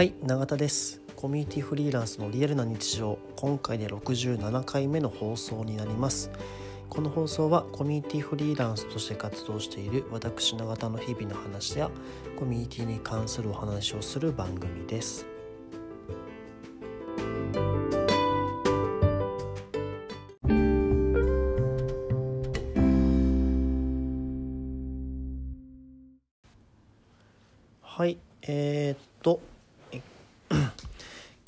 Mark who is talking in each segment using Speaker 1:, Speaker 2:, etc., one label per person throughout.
Speaker 1: はい永田です。コミュニティフリーランスのリアルな日常。今回で67回目の放送になります。この放送はコミュニティフリーランスとして活動している私永田の日々の話やコミュニティに関するお話をする番組です。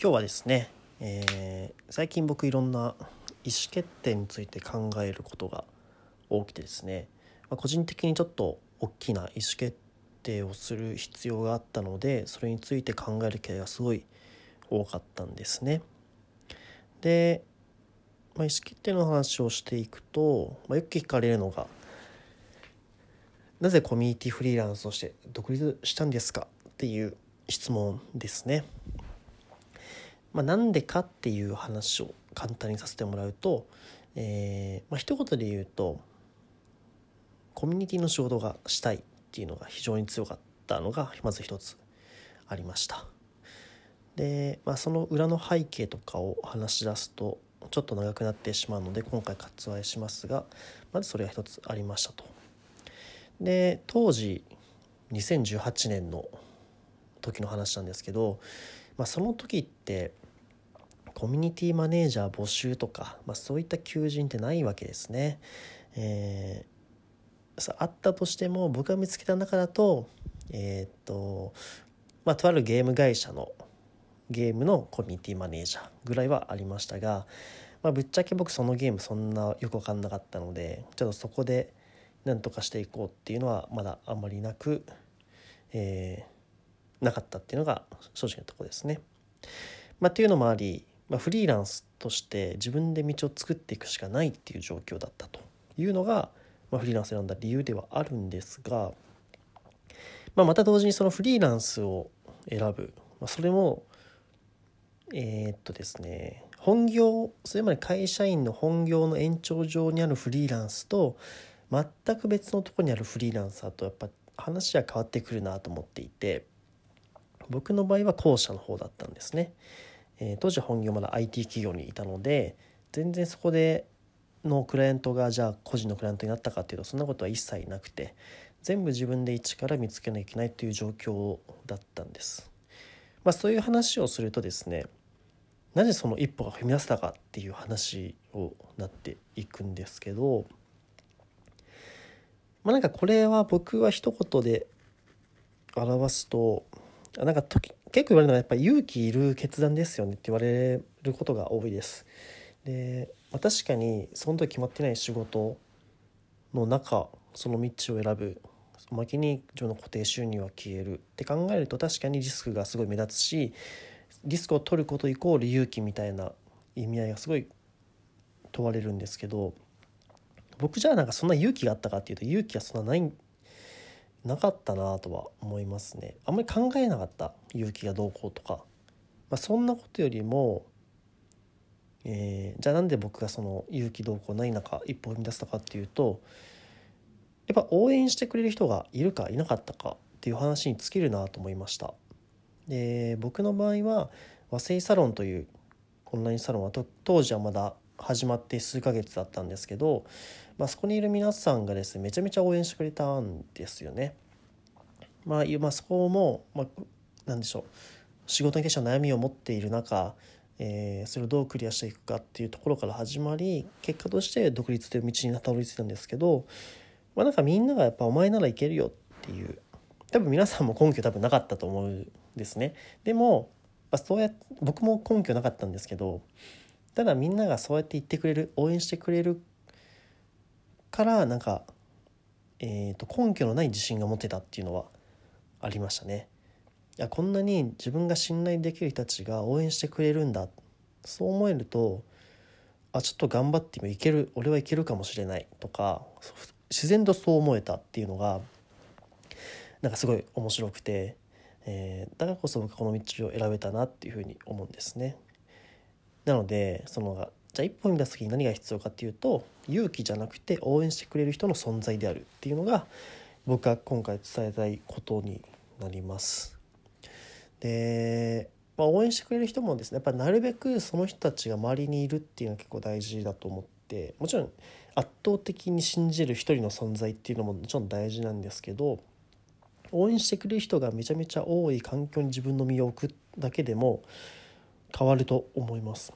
Speaker 1: 今日はですね、えー、最近僕いろんな意思決定について考えることが多くてですね、まあ、個人的にちょっと大きな意思決定をする必要があったのでそれについて考える機会がすごい多かったんですね。で、まあ、意思決定の話をしていくと、まあ、よく聞かれるのがなぜコミュニティフリーランスとして独立したんですかっていう質問ですね。まあ、なんでかっていう話を簡単にさせてもらうと、えーまあ一言で言うとコミュニティの仕事がしたいっていうのが非常に強かったのがまず一つありました。で、まあ、その裏の背景とかを話し出すとちょっと長くなってしまうので今回割愛しますがまずそれが一つありましたと。で当時2018年の時の話なんですけど、まあ、その時ってコミュニティマネージャー募集とか、まあ、そういった求人ってないわけですね。えー、あったとしても僕が見つけた中だとえー、っとまあとあるゲーム会社のゲームのコミュニティマネージャーぐらいはありましたが、まあ、ぶっちゃけ僕そのゲームそんなよく分かんなかったのでちょっとそこで何とかしていこうっていうのはまだあまりなく、えー、なかったっていうのが正直なとこですね。まあ、っていうのもありまあ、フリーランスとして自分で道を作っていくしかないっていう状況だったというのが、まあ、フリーランス選んだ理由ではあるんですが、まあ、また同時にそのフリーランスを選ぶ、まあ、それもえー、っとですね本業それまで会社員の本業の延長上にあるフリーランスと全く別のとこにあるフリーランサーとやっぱ話は変わってくるなと思っていて僕の場合は後者の方だったんですね。えー、当時本業まだ IT 企業にいたので全然そこでのクライアントがじゃあ個人のクライアントになったかっていうとそんなことは一切なくて全部自分で一から見つけなきゃいけないという状況だったんです。まあ、そういう話をするとですねなぜその一歩が踏み出せたかっていう話をなっていくんですけどまあなんかこれは僕は一言で表すとなんか時結構言われるのはやっぱ勇気いる決断ですよねって言われることが多いです。で、確かにその時決まってない仕事の中その道を選ぶおまけに自分の固定収入は消えるって考えると確かにリスクがすごい目立つしリスクを取ることイコール勇気みたいな意味合いがすごい問われるんですけど僕じゃあなんかそんな勇気があったかっていうと勇気はそんなないなかったなとは思いますね。あんまり考えなかった。勇気がどうこうとか、まあ、そんなことよりも、えー、じゃあなんで僕がその勇気どうこうない中一歩踏み出したかっていうとやっぱ応援してくれる人がいるかいなかったかっていう話に尽きるなと思いました。で僕の場合は和製サロンというオンラインサロンは当時はまだ始まって数ヶ月だったんですけど、まあ、そこにいる皆さんがですねめちゃめちゃ応援してくれたんですよね。まあ、まあ、そこも、まあ、何でしょう仕事に対して悩みを持っている中、えー、それをどうクリアしていくかっていうところから始まり結果として独立という道にたどり着いたんですけど、まあ、なんかみんながやっぱ「お前ならいけるよ」っていう多分皆さんも根拠多分なかったと思うんですね。でも、まあ、そうや僕も根拠なかったんですけどただみんながそうやって言ってくれる応援してくれるからなんか、えー、と根拠のない自信が持てたっていうのはありましたね。いやこんなに自分が信頼できる人たちが応援してくれるんだそう思えるとあちょっと頑張ってもいける俺はいけるかもしれないとか自然とそう思えたっていうのがなんかすごい面白くて、えー、だからこそ僕この道を選べたなっていうふうに思うんですね。なのでそのじゃあ一歩踏み出す時に何が必要かっていうと勇気じゃなくて応援してくれる人の存在であるっていうのが僕が今回伝えたいことになります。で、まあ、応援してくれる人もですねやっぱなるべくその人たちが周りにいるっていうのは結構大事だと思ってもちろん圧倒的に信じる一人の存在っていうのももちろん大事なんですけど応援してくれる人がめちゃめちゃ多い環境に自分の身を置くだけでも変わると思います。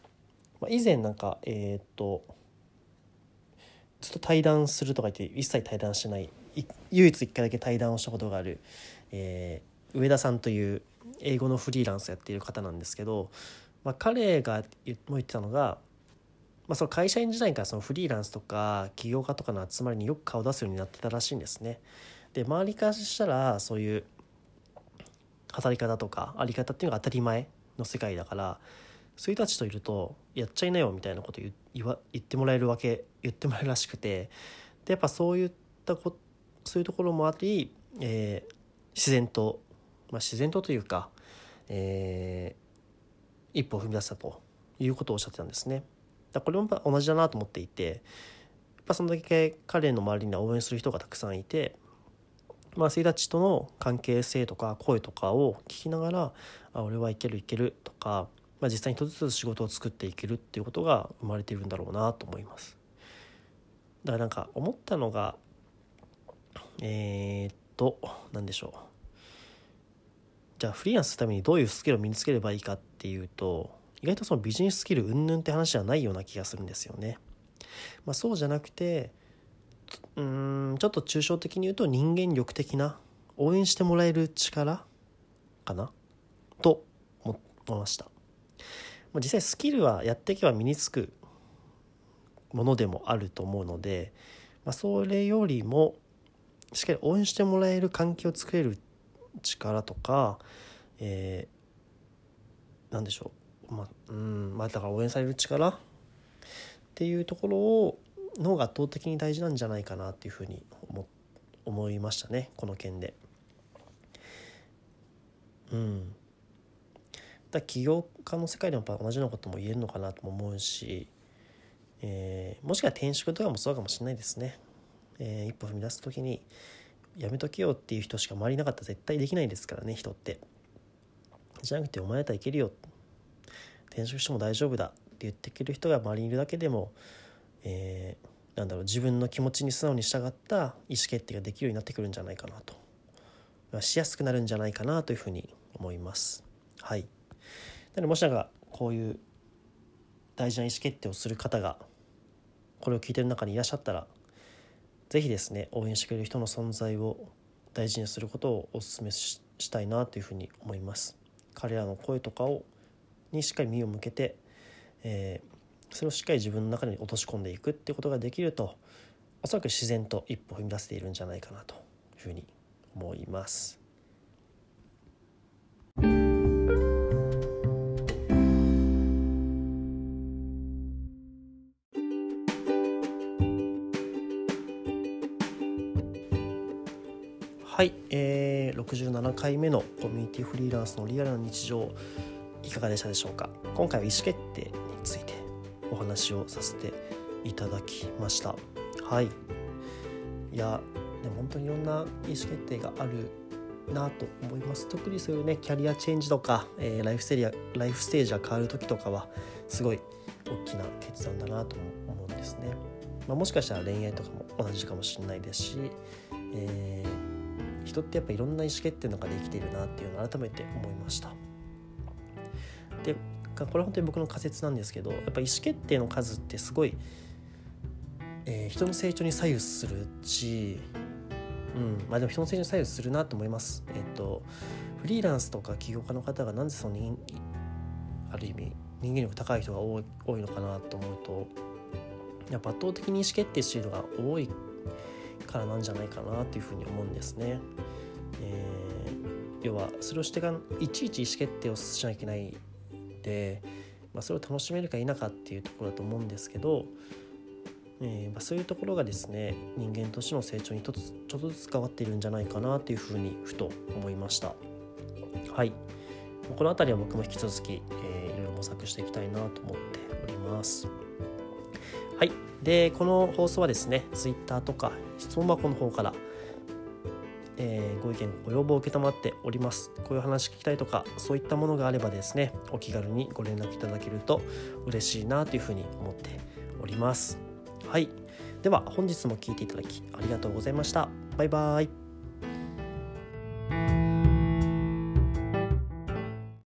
Speaker 1: まあ、以前なんかえー、っとずっと対談するとか言って一切対談してない唯一一回だけ対談をしたことがある、えー、上田さんという英語のフリーランスやっている方なんですけど、まあ、彼が言ってたのが、まあ、その会社員時代からそのフリーランスとか起業家とかの集まりによく顔を出すようになってたらしいんですね。で周りからしたらそういう働き方とかあり方っていうのが当たり前の世界だからそういう人たちといるとやっちゃいなよみたいなこと言言ってもらえるわけ言ってもらえるらしくてでやっぱそういったこそういうところもあり、えー、自然と、まあ、自然とというか、えー、一歩を踏み出したということをおっしゃってたんですね。だこれも同じだなと思っていてやっぱそのだけ彼の周りには応援する人がたくさんいてまあ、生たちとの関係性とか声とかを聞きながらあ俺はいけるいけるとか、まあ、実際に一つずつ仕事を作っていけるっていうことが生まれているんだろうなと思います。だからなんか思ったのがえー、っと何でしょうじゃあフリーランスするためにどういうスキルを身につければいいかっていうと意外とそのビジネススキル云々って話じゃないような気がするんですよね。まあ、そうじゃなくてうんちょっと抽象的に言うと人間力的な応援してもらえる力かな？と思いました。実際スキルはやっていけば身につくものでもあると思うので、まあ、それよりもしっかり応援してもらえる環境を作れる力とか、えー、何でしょう。まあうんまあだから応援される力っていうところをのが圧倒的に大事なんじゃないかなっていうふうに思いましたねこの件で。うん。だ起業家の世界でもやっぱ同じようなことも言えるのかなとも思うし、えー、もしかしたら転職とかもそうかもしれないですね。えー、一歩踏み出す時にやめとけよっていう人しか周りいなかったら絶対できないですからね人って。じゃなくてお前だったらいけるよ転職しても大丈夫だって言ってくる人が周りにいるだけでもえー、なんだろう自分の気持ちに素直に従った意思決定ができるようになってくるんじゃないかなとしやすくなるんじゃないかなというふうに思います。はい、なのでもしなんかこういう大事な意思決定をする方がこれを聞いてる中にいらっしゃったら是非ですね応援してくれる人の存在を大事にすることをお勧めしたいなというふうに思います。彼らの声とかをにしっかり身を向けて、えー、それをしっかり自分の中に落とし込んでいくってことができるとおそらく自然と一歩踏み出せているんじゃないかなというふうに思います。はい、えー、67回目のコミュニティフリーランスのリアルな日常いかがでしたでしょうか？今回は意思決定お話をさせていただきました。はい。いやでも本当にいろんな意思決定があるなと思います。特にそういうねキャリアチェンジとか、えー、ライフステージライフステージが変わる時とかはすごい大きな決断だなと思うんですね、まあ、もしかしたら恋愛とかも同じかもしれないですし、えー、人ってやっぱいろんな意思決定の中で生きているなっていうのを改めて思いました。でこれ本当に僕の仮説なんですけどやっぱ意思決定の数ってすごい、えー、人の成長に左右するし、うんまあ、でも人の成長に左右するなと思います。えっ、とフリーランスとか起業家の方がなんでその人ある意味人間力高い人が多い多いのかなと思うとやっぱ圧倒的に意思決定している人が多いからなんじゃないかなというふうに思うんですね。えー、要はそれをしてがいちいち意思決定をしなきゃいけないで、まあ、それを楽しめるか否かっていうところだと思うんですけど、えー、まあ、そういうところがですね人間としての成長にちょっとずつ変わっているんじゃないかなというふうにふと思いました。はいこの辺りは僕も引き続き、えー、いろいろ模索していきたいなと思っております。はい。で、この放送はですね、Twitter とか質問箱の方からえー、ご意見ご要望を承っております。こういう話聞きたいとかそういったものがあればですねお気軽にご連絡いただけると嬉しいなというふうに思っております。はい。では本日も聴いていただきありがとうございました。バイバイ。